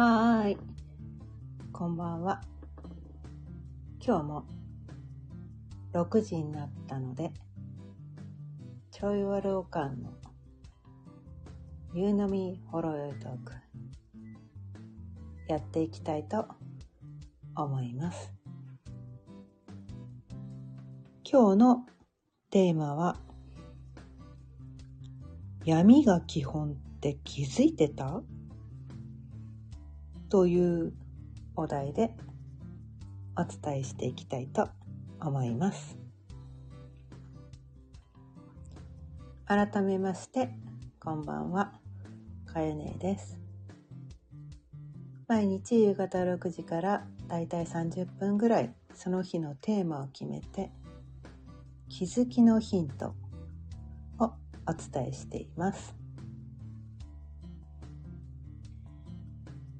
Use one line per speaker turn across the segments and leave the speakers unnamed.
はーい。こんばんは。今日も6時になったので、ちょいわるおかんの夕飲みほろよいトーク、やっていきたいと思います。今日のテーマは、闇が基本って気づいてた？というお題でお伝えしていきたいと思います。改めまして、こんばんは、かゆねです。毎日夕方6時からだいたい30分ぐらいその日のテーマを決めて気づきのヒントをお伝えしています。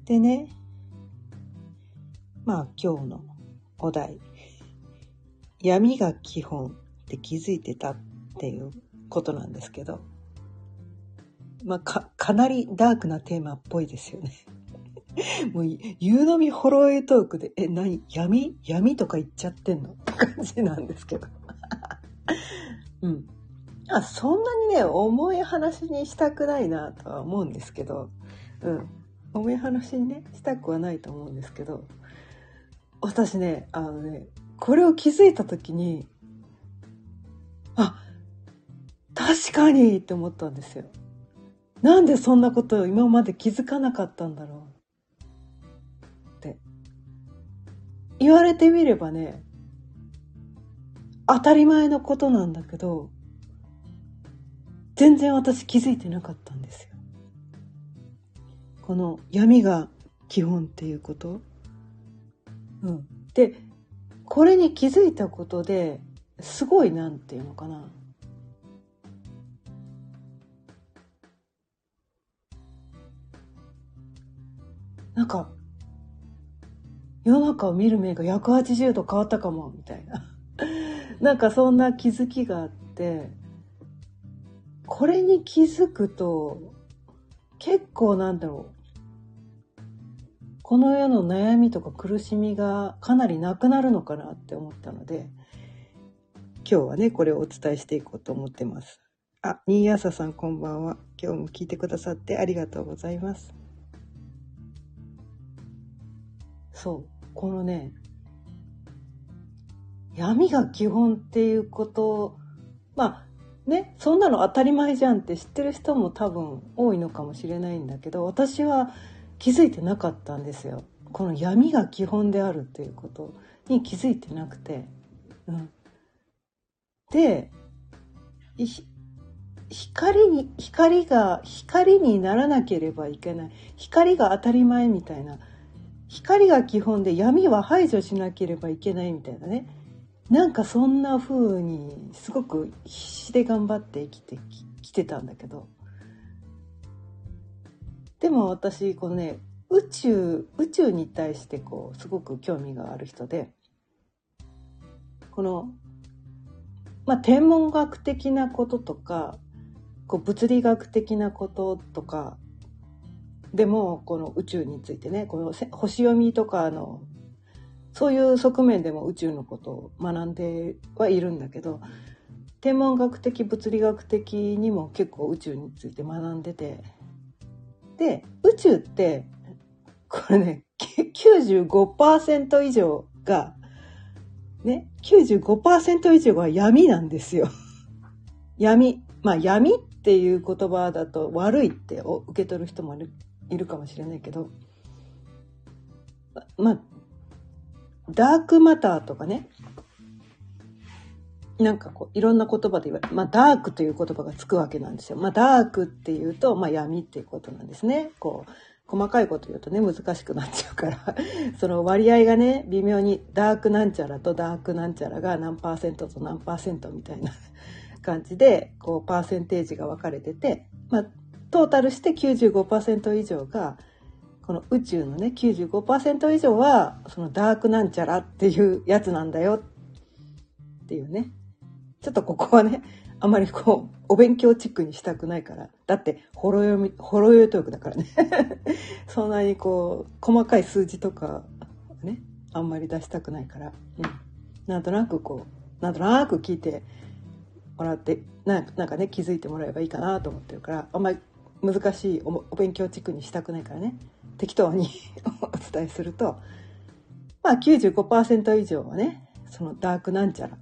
でね、まあ今日のお題、闇が基本って気づいてたっていうことなんですけど、まあか、かなりダークなテーマっぽいですよね。もう、夕飲みホロエトークで、え、何？闇？闇とか言っちゃってんの？って感じなんですけど。うん。あ、そんなにね、重い話にしたくないなとは思うんですけど、うん。重い話にね、したくはないと思うんですけど、私ね、あのね、これを気づいた時に、あ、確かにって思ったんですよ。なんでそんなことを今まで気づかなかったんだろうって。言われてみればね、当たり前のことなんだけど、全然私気づいてなかったんですよ。この闇が基本っていうこと？うん。で、これに気づいたことで、すごいなんていうのかな？なんか、世の中を見る目が180度変わったかも、みたいな。なんかそんな気づきがあって、これに気づくと、結構なんだろう。この世の悩みとか苦しみがかなりなくなるのかなって思ったので、今日はね、これをお伝えしていこうと思ってます。あ、新谷さんこんばんは。今日も聞いてくださってありがとうございます。そう、このね、闇が基本っていうこと、まあね、そんなの当たり前じゃんって知ってる人も多分多いのかもしれないんだけど、私は気づいてなかったんですよ。この闇が基本であるっていうことに気づいてなくて。うん、で、光に、光が、光にならなければいけない。光が当たり前みたいな。光が基本で闇は排除しなければいけないみたいなね。なんかそんな風にすごく必死で頑張って生きてきてたんだけど。でも私、このね、宇宙、宇宙に対してこう、すごく興味がある人で、この、まあ、天文学的なこととか、こう物理学的なこととか、でも、この宇宙についてね、この星読みとかの、そういう側面でも宇宙のことを学んではいるんだけど、天文学的、物理学的にも結構宇宙について学んでて、で、宇宙って、これね、95%以上が、ね、95%以上が闇なんですよ。闇。まあ闇っていう言葉だと悪いって受け取る人もいるいるかもしれないけど、まあ、ダークマターとかね、なんかこう、いろんな言葉で言われまあ、ダークという言葉がつくわけなんですよ。まあ、ダークっていうと、まあ、闇っていうことなんですね。こう、細かいこと言うとね、難しくなっちゃうから、その割合がね、微妙にダークなんちゃらとダークなんちゃらが何パーセントと何パーセントみたいな 感じで、こう、パーセンテージが分かれてて、まあ、トータルして95%以上が、この宇宙のね、95%以上は、そのダークなんちゃらっていうやつなんだよっていうね。ちょっとここはね、あまりこう、お勉強チックにしたくないから。だって、ほろ読み、ほろ酔いトークだからね。そんなにこう、細かい数字とか、ね、あんまり出したくないから。うん。なんとなくこう、なんとなく聞いてもらって、なんかね、気づいてもらえばいいかなと思ってるから、あんまり難しいお勉強チックにしたくないからね。適当に お伝えすると、まあ95%以上はね、そのダークなんちゃら。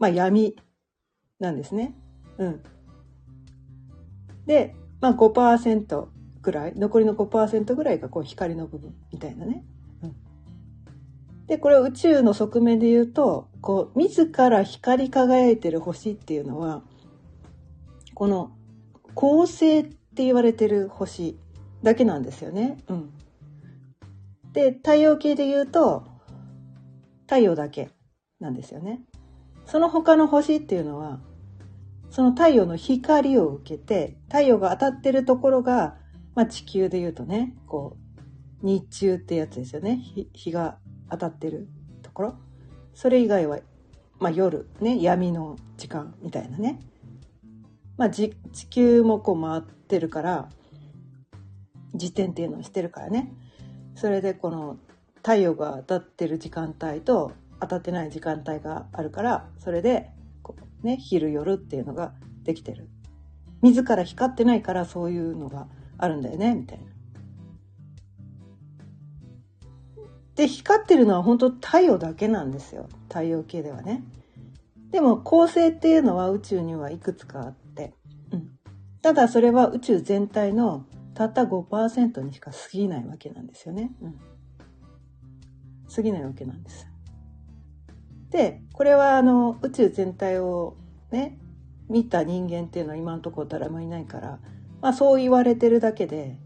まあ闇なんですね。うん。で、まあ5%ぐらい、残りの5%ぐらいがこう光の部分みたいなね。うん、で、これ宇宙の側面で言うと、こう、自ら光り輝いてる星っていうのは、この恒星って言われてる星だけなんですよね。うん。で、太陽系で言うと、太陽だけなんですよね。その他の星っていうのは、その太陽の光を受けて、太陽が当たってるところが、まあ地球で言うとね、こう、日中ってやつですよね。日が当たってるところ。それ以外は、まあ夜、ね、闇の時間みたいなね。まあ地球もこう回ってるから、自転っていうのをしてるからね。それでこの太陽が当たってる時間帯と当たってない時間帯があるからそれでこう、ね、昼夜っていうのができてる自ら光ってないからそういうのがあるんだよねみたいな。で光ってるのは本当太陽だけなんですよ太陽系ではね。でも恒星っていうのは宇宙にはいくつかあって、うん、ただそれは宇宙全体のたった5%にしか過ぎないわけなんですよね。うん、過ぎないわけなんです。で、これはあの宇宙全体をね、見た人間っていうのは今のところ誰もいないから、まあそう言われてるだけで、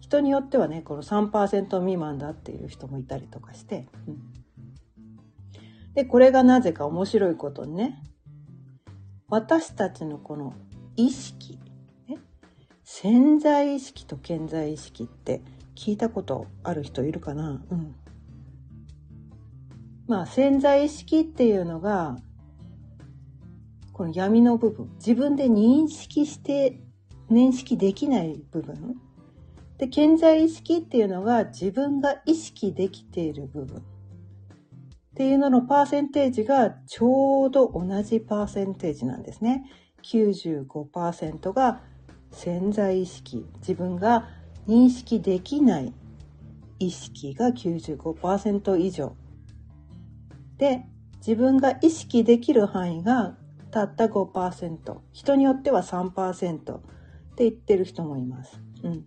人によってはね、この3%未満だっていう人もいたりとかして、うん、で、これがなぜか面白いことにね、私たちのこの意識、ね潜在意識と潜在意識って聞いたことある人いるかな？うん。まあ潜在意識っていうのがこの闇の部分。自分で認識して認識できない部分。で潜在意識っていうのが自分が意識できている部分。っていうののパーセンテージがちょうど同じパーセンテージなんですね。95%が潜在意識。自分が認識できない意識が95%以上。で自分が意識できる範囲がたった5%人によっては3%って言ってる人もいます。うん、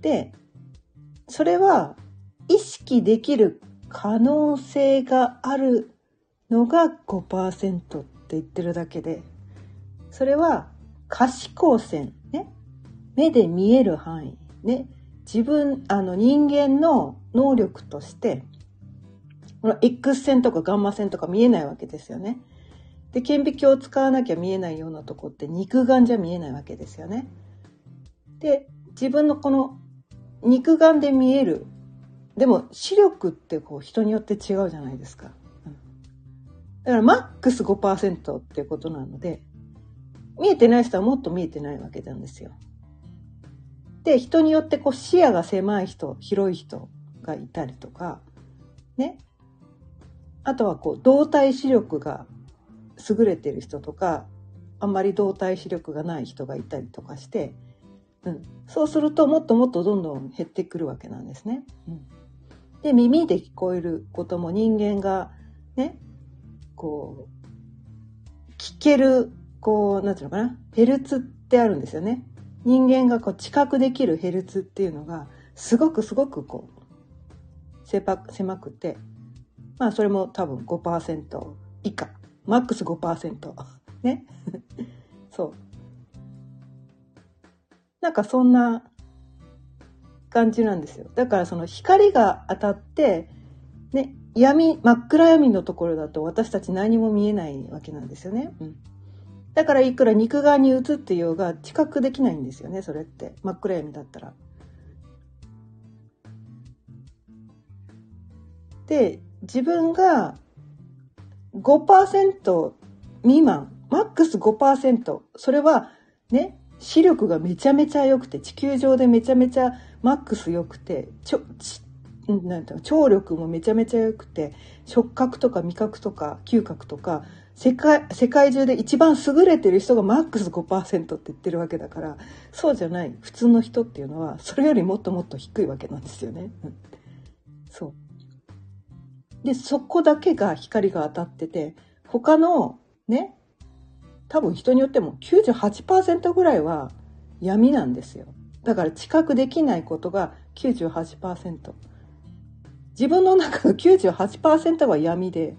でそれは意識できる可能性があるのが5%って言ってるだけでそれは可視光線、ね、目で見える範囲、ね、自分、あの人間の能力として、この X 線とかガンマ線とか見えないわけですよね。で、顕微鏡を使わなきゃ見えないようなとこって肉眼じゃ見えないわけですよね。で、自分のこの肉眼で見える、でも視力ってこう人によって違うじゃないですか。だからマックス5%っていうことなので、見えてない人はもっと見えてないわけなんですよ。で、人によってこう視野が狭い人、広い人がいたりとか、ね。あとはこう動体視力が優れてる人とか、あんまり動体視力がない人がいたりとかして、うん、そうするともっともっとどんどん減ってくるわけなんですね。うん、で耳で聞こえることも人間がねこう聞けるこう、なんていうのかな、ヘルツってあるんですよね。人間がこう知覚できるヘルツっていうのが、すごくすごくこう、狭くて、まあそれも多分5%以下。マックス5%。ね。そう。なんかそんな感じなんですよ。だからその光が当たって、ね、闇、真っ暗闇のところだと私たち何も見えないわけなんですよね。うんだからいくら肉眼に映ってようが知覚できないんですよね、それって。真っ暗闇だったら。で、自分が5%未満、マックス5%、それはね、視力がめちゃめちゃ良くて、地球上でめちゃめちゃマックス良くて、ちょ、なんて、聴力もめちゃめちゃ良くて、触覚とか味覚とか嗅覚とか、世界、世界中で一番優れてる人がマックス5%って言ってるわけだから、そうじゃない普通の人っていうのは、それよりもっともっと低いわけなんですよね。で、そこだけが光が当たってて、他のね、多分人によっても98%ぐらいは闇なんですよ。だから知覚できないことが98%。自分の中の98%は闇で、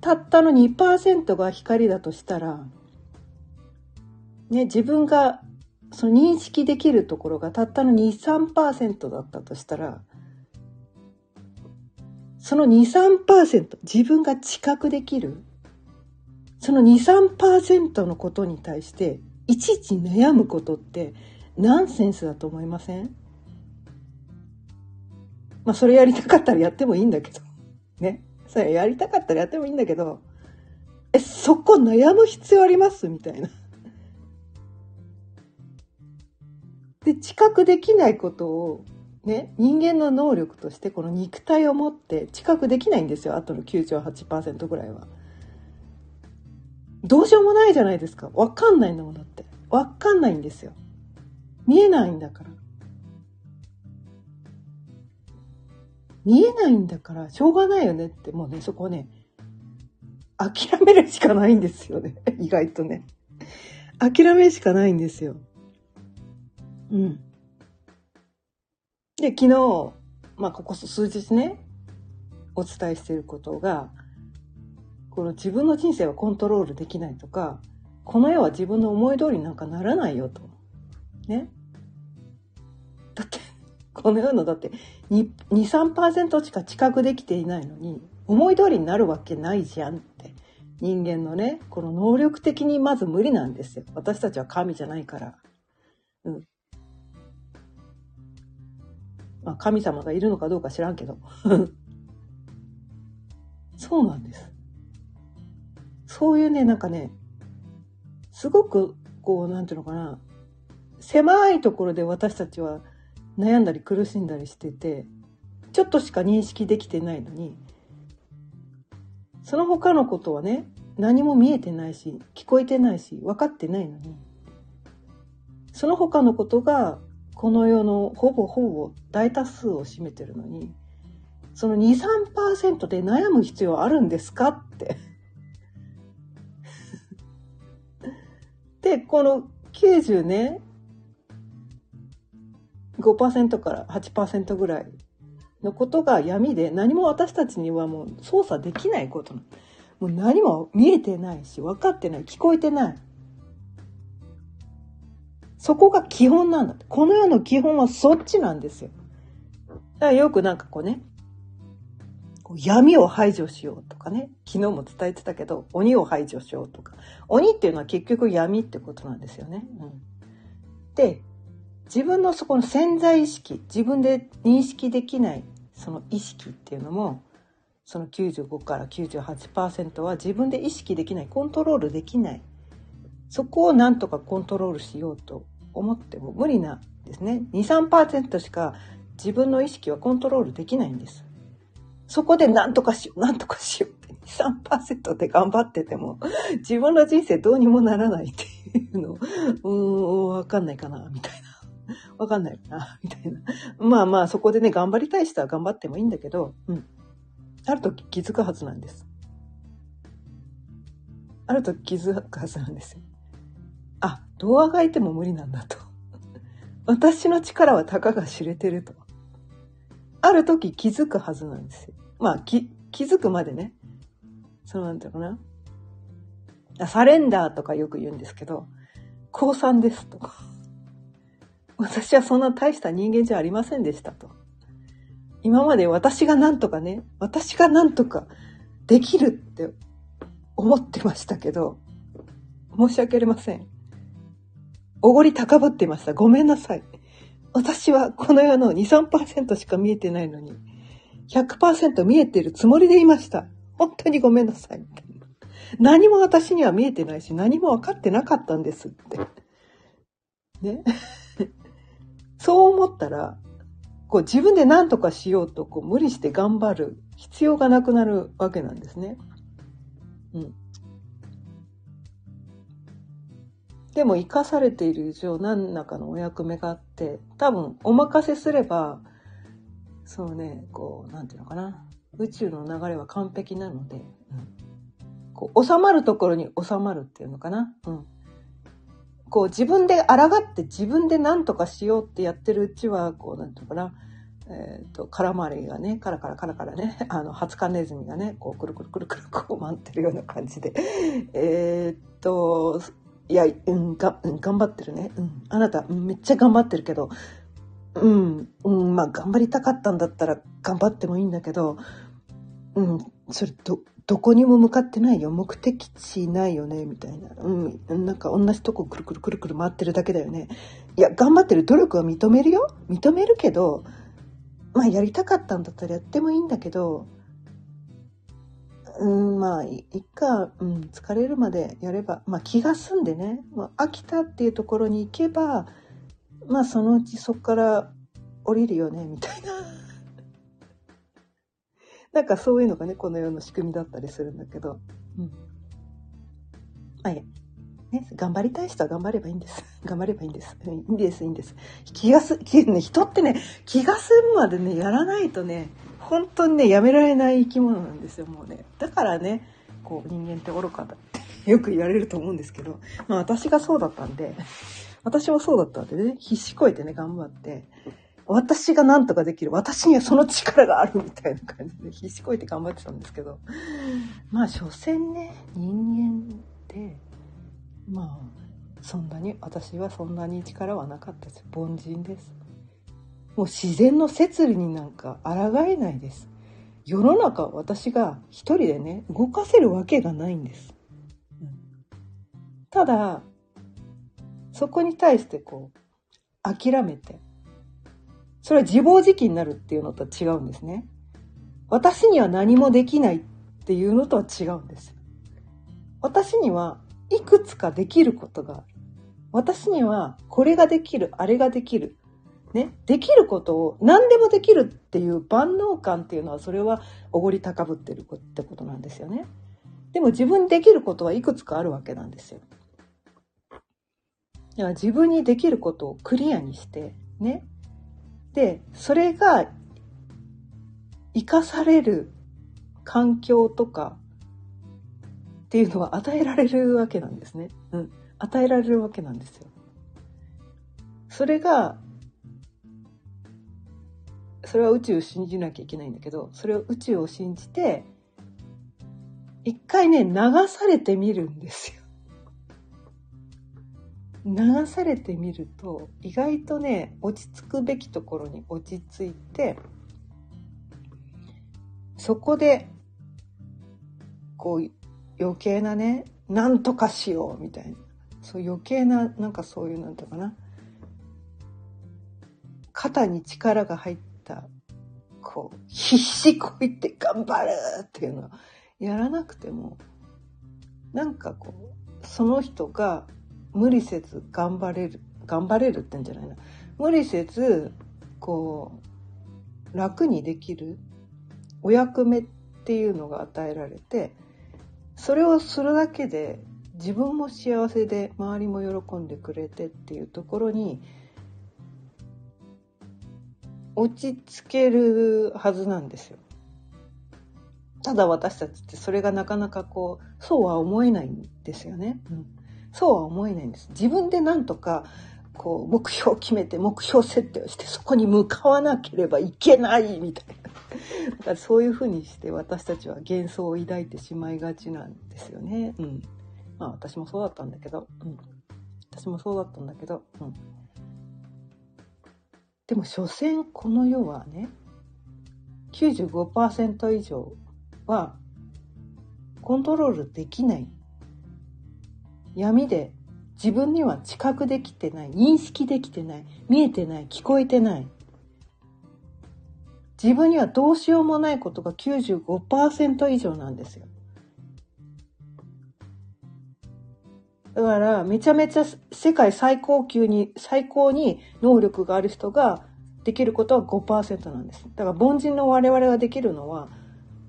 たったの2%が光だとしたら、ね、自分がその認識できるところがたったの2、3%だったとしたら、その2、3%、自分が知覚できる、その2、3%のことに対して、いちいち悩むことってナンセンスだと思いません？まあ、それやりたかったらやってもいいんだけど。ね？それやりたかったらやってもいいんだけど、え、そこ悩む必要あります？みたいな。で、知覚できないことを、ね、人間の能力としてこの肉体を持って知覚できないんですよ。あとの98%ぐらいは。どうしようもないじゃないですか。わかんないんだもんだって。わかんないんですよ。見えないんだから。見えないんだからしょうがないよねってもうねそこね諦めるしかないんですよね 意外とね諦めるしかないんですようんで昨日まあここ数日ねお伝えしていることがこの自分の人生はコントロールできないとかこの世は自分の思い通りになんかならないよと。ね。だって この世のだって23%しか知覚できていないのに思い通りになるわけないじゃんって。人間のねこの能力的にまず無理なんですよ。私たちは神じゃないから。うん。まあ神様がいるのかどうか知らんけど。そうなんです。そういうねなんかねすごくこうなんていうのかな。狭いところで私たちは悩んだり苦しんだりしててちょっとしか認識できてないのにその他のことはね何も見えてないし聞こえてないし分かってないのにその他のことがこの世のほぼほぼ大多数を占めてるのにその23%で悩む必要あるんですか？って。でこの90ね5%から8%ぐらいのことが闇で何も私たちにはもう操作できないこともう何も見えてないし分かってない聞こえてない。そこが基本なんだこの世の基本はそっちなんですよ。だからよくなんかこうね闇を排除しようとかね昨日も伝えてたけど鬼を排除しようとか。鬼っていうのは結局闇ってことなんですよね。うん、で自分のそこの潜在意識自分で認識できないその意識っていうのもその95から98%は自分で意識できないコントロールできない。そこをなんとかコントロールしようと思っても無理なんですね23%しか自分の意識はコントロールできないんですそこで何とかしよう何とかしようって23%で頑張ってても自分の人生どうにもならないっていうのうん分かんないかなみたいなわかんないかな、みたいな。まあまあ、そこでね、頑張りたい人は頑張ってもいいんだけど、うん。ある時気づくはずなんです。ある時気づくはずなんですよ。あ、どうあがいても無理なんだと。私の力はたかが知れてると。ある時気づくはずなんですよ。まあ、気、気づくまでね。そのなんていうかな。サレンダーとかよく言うんですけど、降参ですと。私はそんな大した人間じゃありませんでしたと。今まで私が何とかね、私が何とかできるって思ってましたけど、申し訳ありません。おごり高ぶってました。ごめんなさい。私はこの世の2、3%しか見えてないのに、100%見えてるつもりでいました。本当にごめんなさい。何も私には見えてないし、何も分かってなかったんですって。ね。そう思ったら、こう自分で何とかしようとこう無理して頑張る必要がなくなるわけなんですね。うん。でも生かされている以上何らかのお役目があって多分お任せすればそうねこうなんていうのかな。宇宙の流れは完璧なので、うん、こう収まるところに収まるっていうのかな、うん、こう自分で抗って自分で何とかしようってやってるうちはこうなんていうのかな。え、と、空回りがね、カラカラカラカラね、あの、ハツカネズミがね、こう、くるくるくるくるこう回ってるような感じで、えっと、いや、うん、が、うん、頑張ってるね。うん、あなた、めっちゃ頑張ってるけど、うん、うん、まあ、頑張りたかったんだったら頑張ってもいいんだけど、うん、それ、ど、どこにも向かってないよ。目的地ないよね、みたいな。うん、なんか同じとこくるくるくるくる回ってるだけだよね。いや、頑張ってる努力は認めるよ。認めるけど、まあ、やりたかったんだったらやってもいいんだけど、うん、まあ、いっか、うん、疲れるまでやれば、まあ気が済んでね、まあ、飽きたっていうところに行けば、まあそのうちそこから降りるよね、みたいな。なんかそういうのがね、この世の仕組みだったりするんだけど、うん。まあいや、ね、頑張りたい人は頑張ればいいんです。頑張ればいいんです。いいんです、いいんです。気がす、ね、人ってね、気が済むまでね、やらないとね、本当にねやめられない生き物なんですよもうねだからねこう人間って愚かだってよく言われると思うんですけど、まあ私がそうだったんで、私もそうだったんでね、必死こいてね、頑張って、私が何とかできる、私にはその力があるみたいな感じで必死こいて頑張ってたんですけど、まあ所詮ね、人間って、まあ、そんなに、私はそんなに力はなかったです。凡人です。もう自然の摂理になんか抗えないです。世の中私が一人でね、動かせるわけがないんです。ただ、そこに対してこう、諦めて、それは自暴自棄になるっていうのとは違うんですね。私には何もできないっていうのとは違うんです。私にはいくつかできることがある。私にはこれができる、あれができる。ね、できることを何でもできるっていう万能感っていうのはそれはおごり高ぶってるってことなんですよね。でも自分できることはいくつかあるわけなんですよ。だから自分にできることをクリアにしてね。で、それが生かされる環境とかっていうのは与えられるわけなんですね。うん。与えられるわけなんですよ。それがそれは宇宙を信じなきゃいけないんだけどそれを宇宙を信じて一回ね流されてみるんですよ。流されてみると意外とね落ち着くべきところに落ち着いてそこでこう余計なねなんとかしようみたいなそう余計ななんかそういうなんていうかな肩に力が入ってたこう必死こいて頑張るっていうのをやらなくてもなんかこうその人が無理せず頑張れる頑張れるってんじゃないな。無理せずこう楽にできるお役目っていうのが与えられてそれをするだけで自分も幸せで周りも喜んでくれてっていうところに落ち着けるはずなんですよ。ただ私たちってそれがなかなかこう、そうは思えないんですよね。うん、そうは思えないんです。自分でなんとか、こう、目標を決めて、目標設定をして、そこに向かわなければいけないみたいな。だからそういうふうにして私たちは幻想を抱いてしまいがちなんですよね。うん。まあ私もそうだったんだけど、うん。私もそうだったんだけど、うん。でも所詮この世はね95%以上はコントロールできない。闇で自分には知覚できてない。認識できてない。見えてない。聞こえてない。自分にはどうしようもないことが95%以上なんですよ。だからめちゃめちゃ世界最高級に最高に能力がある人ができることは5%なんです。だから凡人の我々ができるのは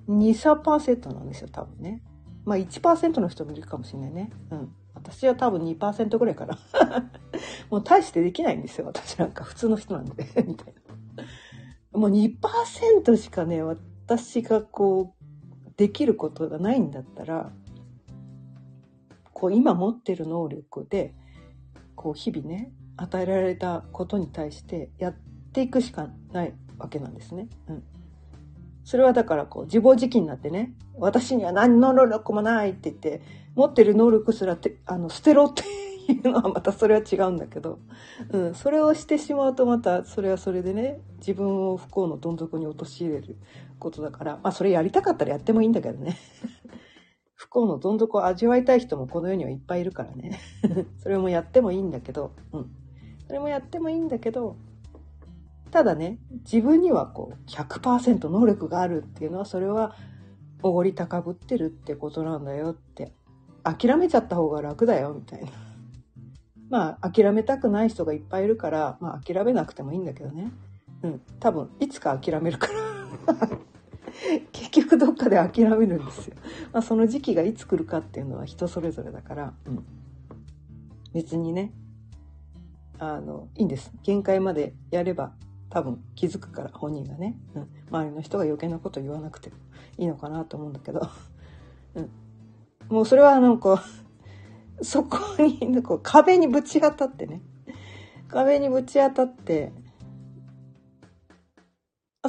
23%なんですよ多分ね。まあ1%の人もいるかもしれないね。うん。私は多分2%ぐらいかな。もう大してできないんですよ私。なんか普通の人なんで。みたいな。もう2%しかね私がこうできることがないんだったらこう今持ってる能力でこう日々ね与えられたことに対してやっていくしかないわけなんですね。うん、それはだからこう自暴自棄になってね私には何の能力もないって言って持ってる能力すらてあの捨てろっていうのはまたそれは違うんだけど、うん、それをしてしまうとまたそれはそれでね自分を不幸のどん底に陥れることだからまあそれやりたかったらやってもいいんだけどね。不幸のどん底を味わいたい人もこの世にはいっぱいいるからね それもやってもいいんだけど、うん。それもやってもいいんだけど、ただね、自分にはこう100%能力があるっていうのは、それはおごり高ぶってるってことなんだよって、諦めちゃった方が楽だよみたいな。まあ、諦めたくない人がいっぱいいるから、まあ、諦めなくてもいいんだけどね。うん。多分、いつか諦めるから 結局どっかで諦めるんですよ。まあ、その時期がいつ来るかっていうのは人それぞれだから、うん、別にね、あの、いいんです。限界までやれば多分気づくから本人がね、うん、周りの人が余計なこと言わなくてもいいのかなと思うんだけど、うん、もうそれはあの、こう、そこに、こう壁にぶち当たってね、壁にぶち当たって、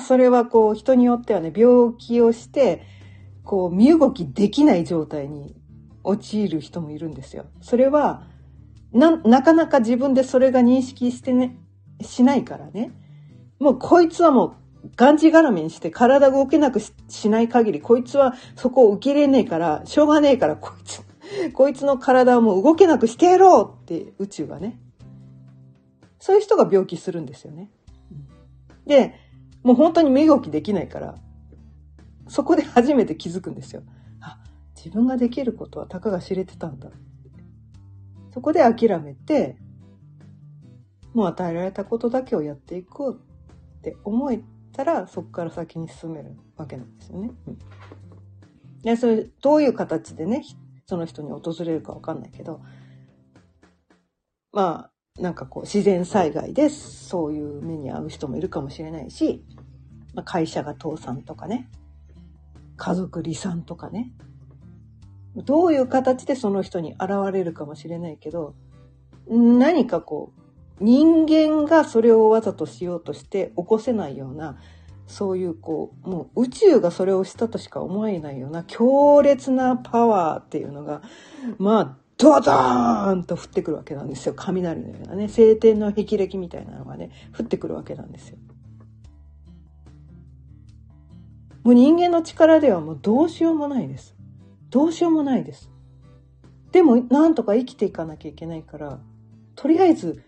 それはこう人によってはね、病気をして、こう身動きできない状態に陥る人もいるんですよ。それは、な、なかなか自分でそれが認識してね、しないからね。もうこいつはもう、がんじがらめにして体動けなくしない限り、こいつはそこを受け入れねえから、しょうがねえから、こいつ、こいつの体をもう動けなくしてやろうって宇宙がね。そういう人が病気するんですよね。で、もう本当に身動きできないから、そこで初めて気づくんですよ。あ、自分ができることはたかが知れてたんだ。そこで諦めて、もう与えられたことだけをやっていこうって思えたら、そこから先に進めるわけなんですよね。うん、でそれどういう形でね、その人に訪れるかわかんないけど、まあ、なんかこう自然災害でそういう目に遭う人もいるかもしれないし、まあ、会社が倒産とかね、家族離散とかね、どういう形でその人に現れるかもしれないけど、何かこう、人間がそれをわざとしようとして起こせないような、そういうこう、もう宇宙がそれをしたとしか思えないような強烈なパワーっていうのが、まあ、ドドーンと降ってくるわけなんですよ。雷のようなね、晴天の霹靂みたいなのがね、降ってくるわけなんですよ。もう人間の力ではもうどうしようもないです。どうしようもないです。でも、なんとか生きていかなきゃいけないから、とりあえず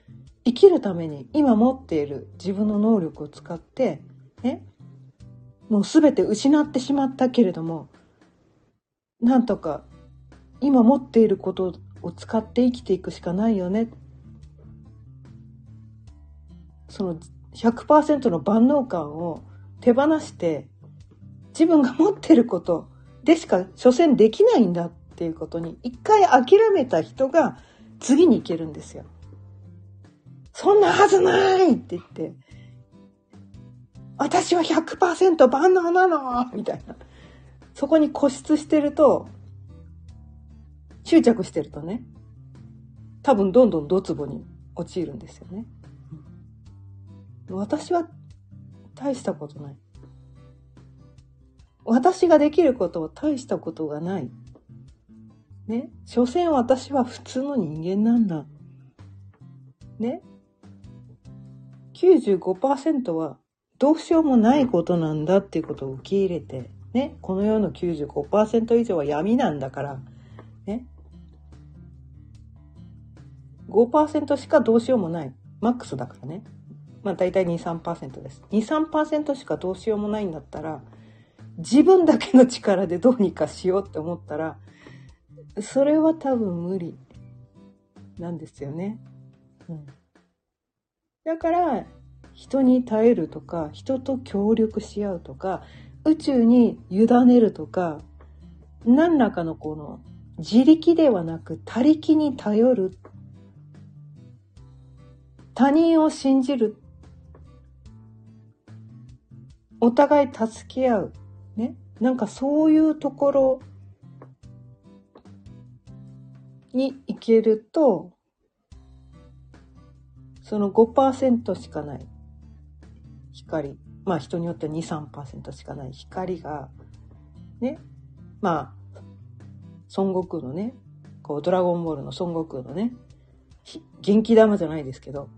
生きるために今持っている自分の能力を使って、ね、もう全て失ってしまったけれども、なんとか今持っていることを使って生きていくしかないよね。その100%の万能感を手放して自分が持ってることでしか所詮できないんだっていうことに一回諦めた人が次に行けるんですよ。そんなはずないって言って、私は100%万能なのみたいな。そこに固執してると、執着してるとね、多分どんどんドツボに陥るんですよね。私は大したことない。私ができることは大したことがない。ね。所詮私は普通の人間なんだ。ね。95%はどうしようもないことなんだっていうことを受け入れて、ね。この世の95%以上は闇なんだから、ね。5%しかどうしようもない。マックスだからね。まあ大体2、3%です。2、3%しかどうしようもないんだったら、自分だけの力でどうにかしようって思ったら、それは多分無理。なんですよね。うん。だから、人に耐えるとか、人と協力し合うとか、宇宙に委ねるとか、何らかのこの自力ではなく他力に頼る。他人を信じる。お互い助け合う。ね。なんかそういうところに行けると、その5%しかない。光、まあ人によっては2、3%しかない光が、ね、まあ、孫悟空のね、こう、ドラゴンボールの孫悟空のね、元気玉じゃないですけど、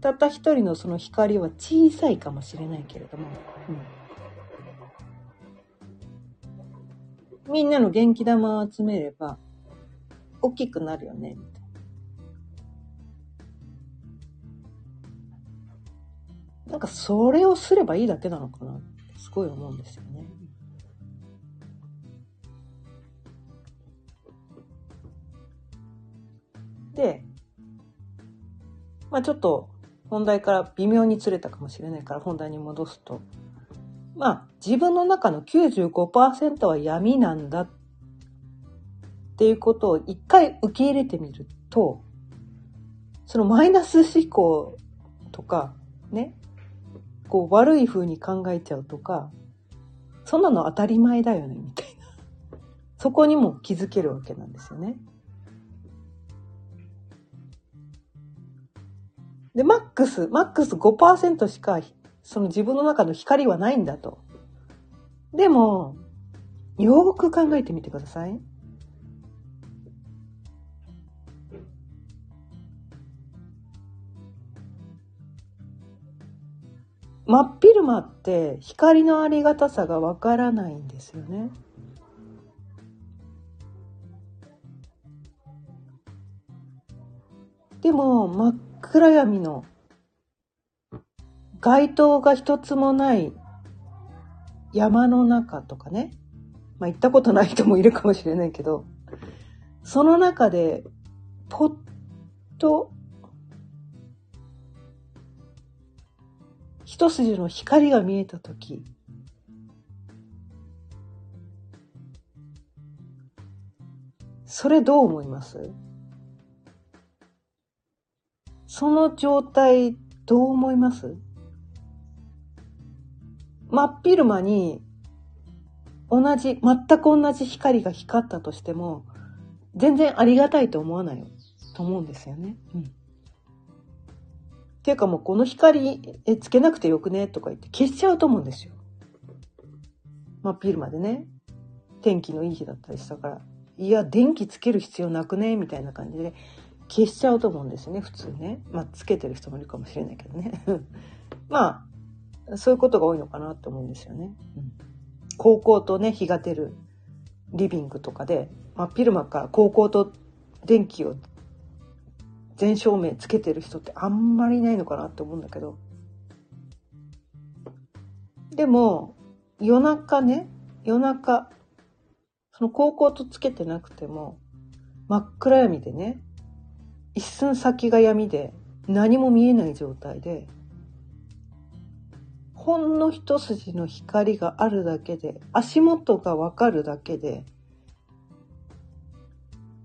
たった一人のその光は小さいかもしれないけれども、うん、みんなの元気玉を集めれば、大きくなるよね、みたいな。なんかそれをすればいいだけなのかなってすごい思うんですよね。で、まあちょっと本題から微妙にずれたかもしれないから本題に戻すと、まあ自分の中の95%は闇なんだっていうことを一回受け入れてみると、そのマイナス思考とか、ね、こう悪い風に考えちゃうとか、そんなの当たり前だよね、みたいな。そこにも気づけるわけなんですよね。で、マックス、マックス5%しか、その自分の中の光はないんだと。でも、よーく考えてみてください。真っ昼間って光のありがたさがわからないんですよね。でも真っ暗闇の街灯が一つもない山の中とかね。まあ行ったことない人もいるかもしれないけど、その中でぽっと一筋の光が見えたとき、それどう思います？その状態どう思います？真っ昼間に同じ、全く同じ光が光ったとしても、全然ありがたいと思わないよと思うんですよね。うんていうかもうこの光えつけなくてよくねとか言って消しちゃうと思うんですよ。真っ昼までね。天気のいい日だったりしたから。いや、電気つける必要なくね？みたいな感じで消しちゃうと思うんですよね、普通ね。まあ、つけてる人もいるかもしれないけどね。まあ、そういうことが多いのかなって思うんですよね。うん、高校とね、日が出るリビングとかで、真っ昼間から高校と電気を全照明つけてる人ってあんまりいないのかなって思うんだけど。でも、夜中ね、夜中、その高校とつけてなくても、真っ暗闇でね、一寸先が闇で何も見えない状態で、ほんの一筋の光があるだけで、足元がわかるだけで、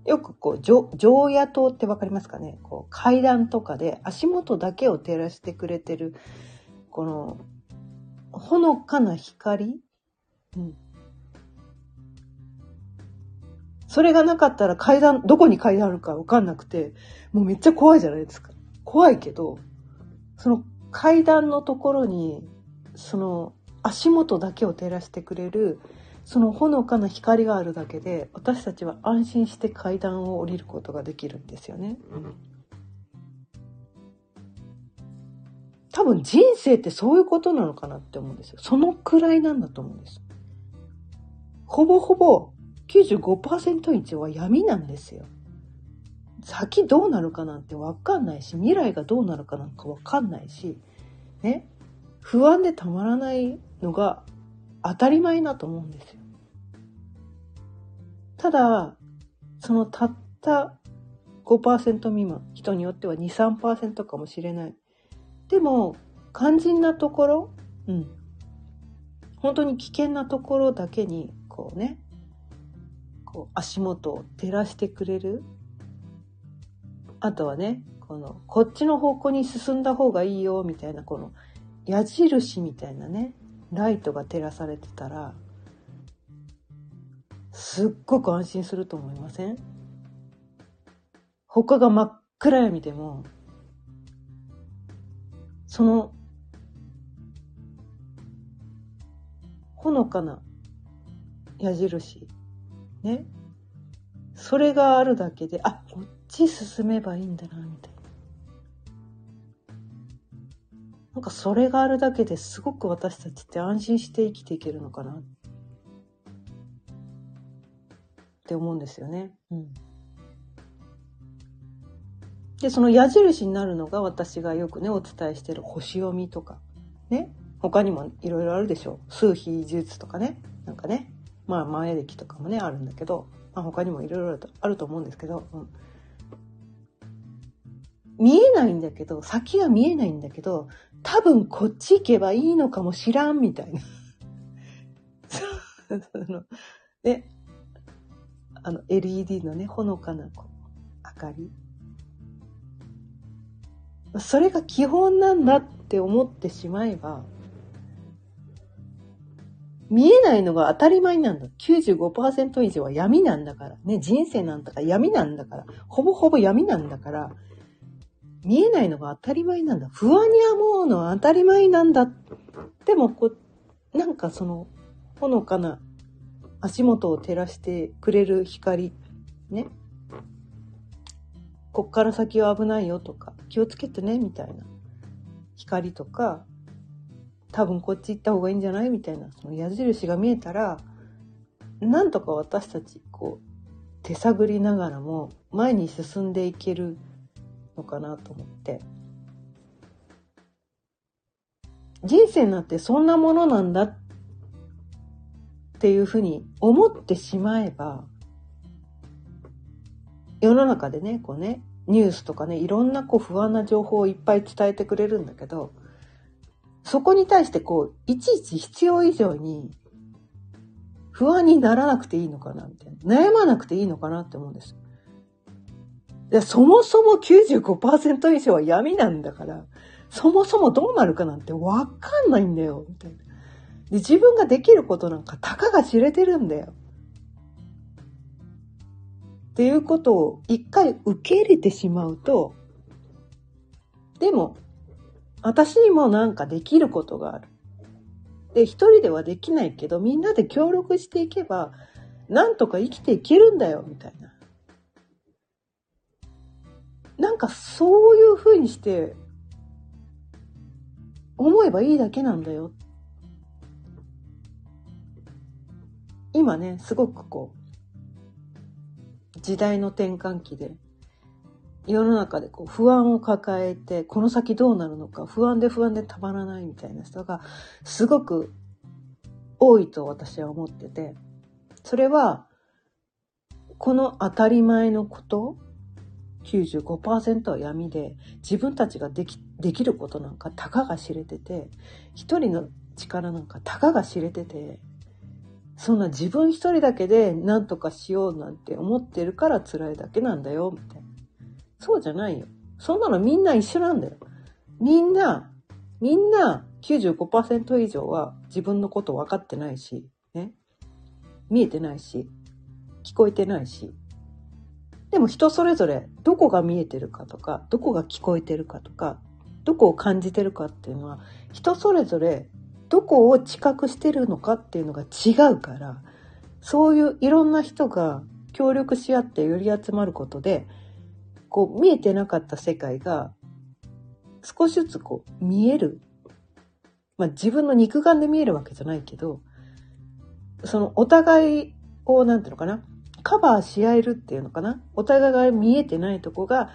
よくこう、常夜灯ってわかりますかね？こう階段とかで足元だけを照らしてくれてる、この、ほのかな光？うん。それがなかったら階段、どこに階段あるかわかんなくて、もうめっちゃ怖いじゃないですか。怖いけど、その階段のところに、その足元だけを照らしてくれるそのほのかな光があるだけで私たちは安心して階段を降りることができるんですよね。うん、多分人生ってそういうことなのかなって思うんですよ。そのくらいなんだと思うんです。ほぼほぼ95%以上は闇なんですよ。先どうなるかなんてわかんないし、未来がどうなるかなんかわかんないし、ね、不安でたまらないのが当たり前だと思うんですよ。ただ、そのたった5%未満。人によっては2、3%かもしれない。でも、肝心なところ、うん。本当に危険なところだけに、こうね、こう足元を照らしてくれる。あとはね、この、こっちの方向に進んだ方がいいよ、みたいな、この、矢印みたいなね、ライトが照らされてたら、すっごく安心すると思いません？他が真っ暗闇でも、その、ほのかな矢印、ね。それがあるだけで、あ、こっち進めばいいんだな、みたいな。なんかそれがあるだけですごく私たちって安心して生きていけるのかなって思うんですよね。うん。で、その矢印になるのが私がよくね、お伝えしてる星読みとか、ね。他にもいろいろあるでしょう。数比術とかね。なんかね。まあ、前歴とかもね、あるんだけど、まあ、他にもいろいろあると思うんですけど、うん。見えないんだけど、先が見えないんだけど、多分こっち行けばいいのかもしらん、みたいな。その、で、あの、LED のね、ほのかなこう明かり。それが基本なんだって思ってしまえば、見えないのが当たり前なんだ。95%以上は闇なんだから。ね、人生なんだから闇なんだから。ほぼほぼ闇なんだから。見えないのが当たり前なんだ。不安に思うのは当たり前なんだ。でも、こう、なんかその、ほのかな足元を照らしてくれる光、ね。こっから先は危ないよとか、気をつけてね、みたいな。光とか、多分こっち行った方がいいんじゃないみたいな、その矢印が見えたら、なんとか私たち、こう、手探りながらも前に進んでいけるのかなと思って。人生なんてそんなものなんだっていうふうに思ってしまえば、世の中でね、こうね、ニュースとかね、いろんなこう不安な情報をいっぱい伝えてくれるんだけど、そこに対してこう、いちいち必要以上に不安にならなくていいのかな、みたいな。悩まなくていいのかなって思うんです。いや、そもそも95%以上は闇なんだから、そもそもどうなるかなんてわかんないんだよ、みたいな。で、自分ができることなんかたかが知れてるんだよ。っていうことを一回受け入れてしまうと、でも、私にもなんかできることがある。で、一人ではできないけど、みんなで協力していけば、なんとか生きていけるんだよ、みたいな。なんかそういう風にして、思えばいいだけなんだよ。今ね、すごくこう、時代の転換期で、世の中でこう不安を抱えて、この先どうなるのか、不安で不安でたまらないみたいな人が、すごく多いと私は思ってて、それは、この当たり前のこと、95%は闇で、自分たちができ、できることなんかたかが知れてて、一人の力なんかたかが知れてて、そんな自分一人だけで何とかしようなんて思ってるから辛いだけなんだよ、みたいな。そうじゃないよ。そんなのみんな一緒なんだよ。みんな、みんな95%以上は自分のこと分かってないし、ね。見えてないし、聞こえてないし。でも人それぞれどこが見えてるかとか、どこが聞こえてるかとか、どこを感じてるかっていうのは、人それぞれどこを知覚してるのかっていうのが違うから、そういういろんな人が協力し合って寄り集まることで、こう見えてなかった世界が少しずつこう見える。まあ自分の肉眼で見えるわけじゃないけど、そのお互いをなんていうのかな、カバーし合えるっていうのかな？お互いが見えてないとこが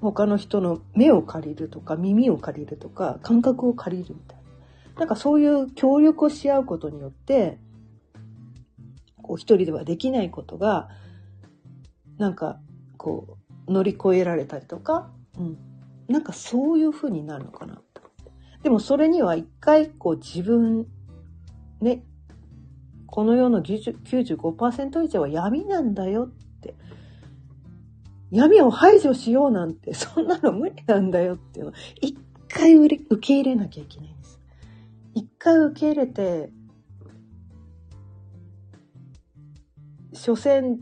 他の人の目を借りるとか耳を借りるとか感覚を借りるみたいな。なんかそういう協力をし合うことによって、こう一人ではできないことが、なんかこう乗り越えられたりとか、うん。なんかそういう風になるのかなと。でもそれには一回こう自分、ね、この世の95%以上は闇なんだよって。闇を排除しようなんて、そんなの無理なんだよっていうのを、一回受け入れなきゃいけないんです。一回受け入れて、所詮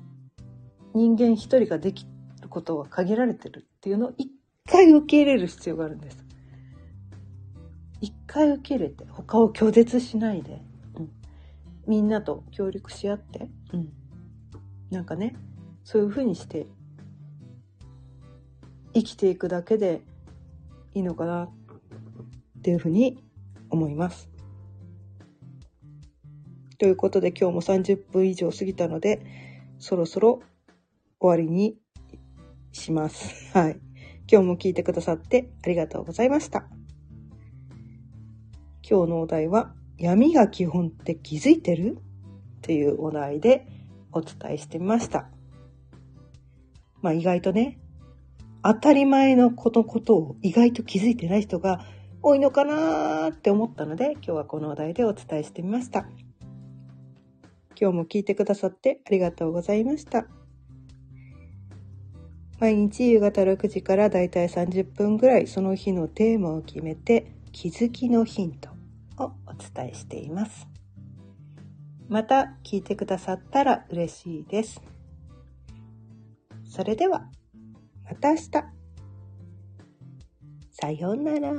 人間一人ができることは限られてるっていうのを一回受け入れる必要があるんです。一回受け入れて、他を拒絶しないで、みんなと協力し合って、うん、なんかね、そういうふうにして生きていくだけでいいのかなっていうふうに思います。ということで今日も30分以上過ぎたので、そろそろ終わりにします。はい。今日も聞いてくださってありがとうございました。今日のお題は、闇が基本って気づいてる？っていうお題でお伝えしてみました。まあ意外とね、当たり前のことことを意外と気づいてない人が多いのかなって思ったので、今日はこのお題でお伝えしてみました。今日も聞いてくださってありがとうございました。毎日夕方6時からだいたい30分ぐらいその日のテーマを決めて気づきのヒントをお伝えしています。また聞いてくださったら嬉しいです。それでは。また明日。さようなら。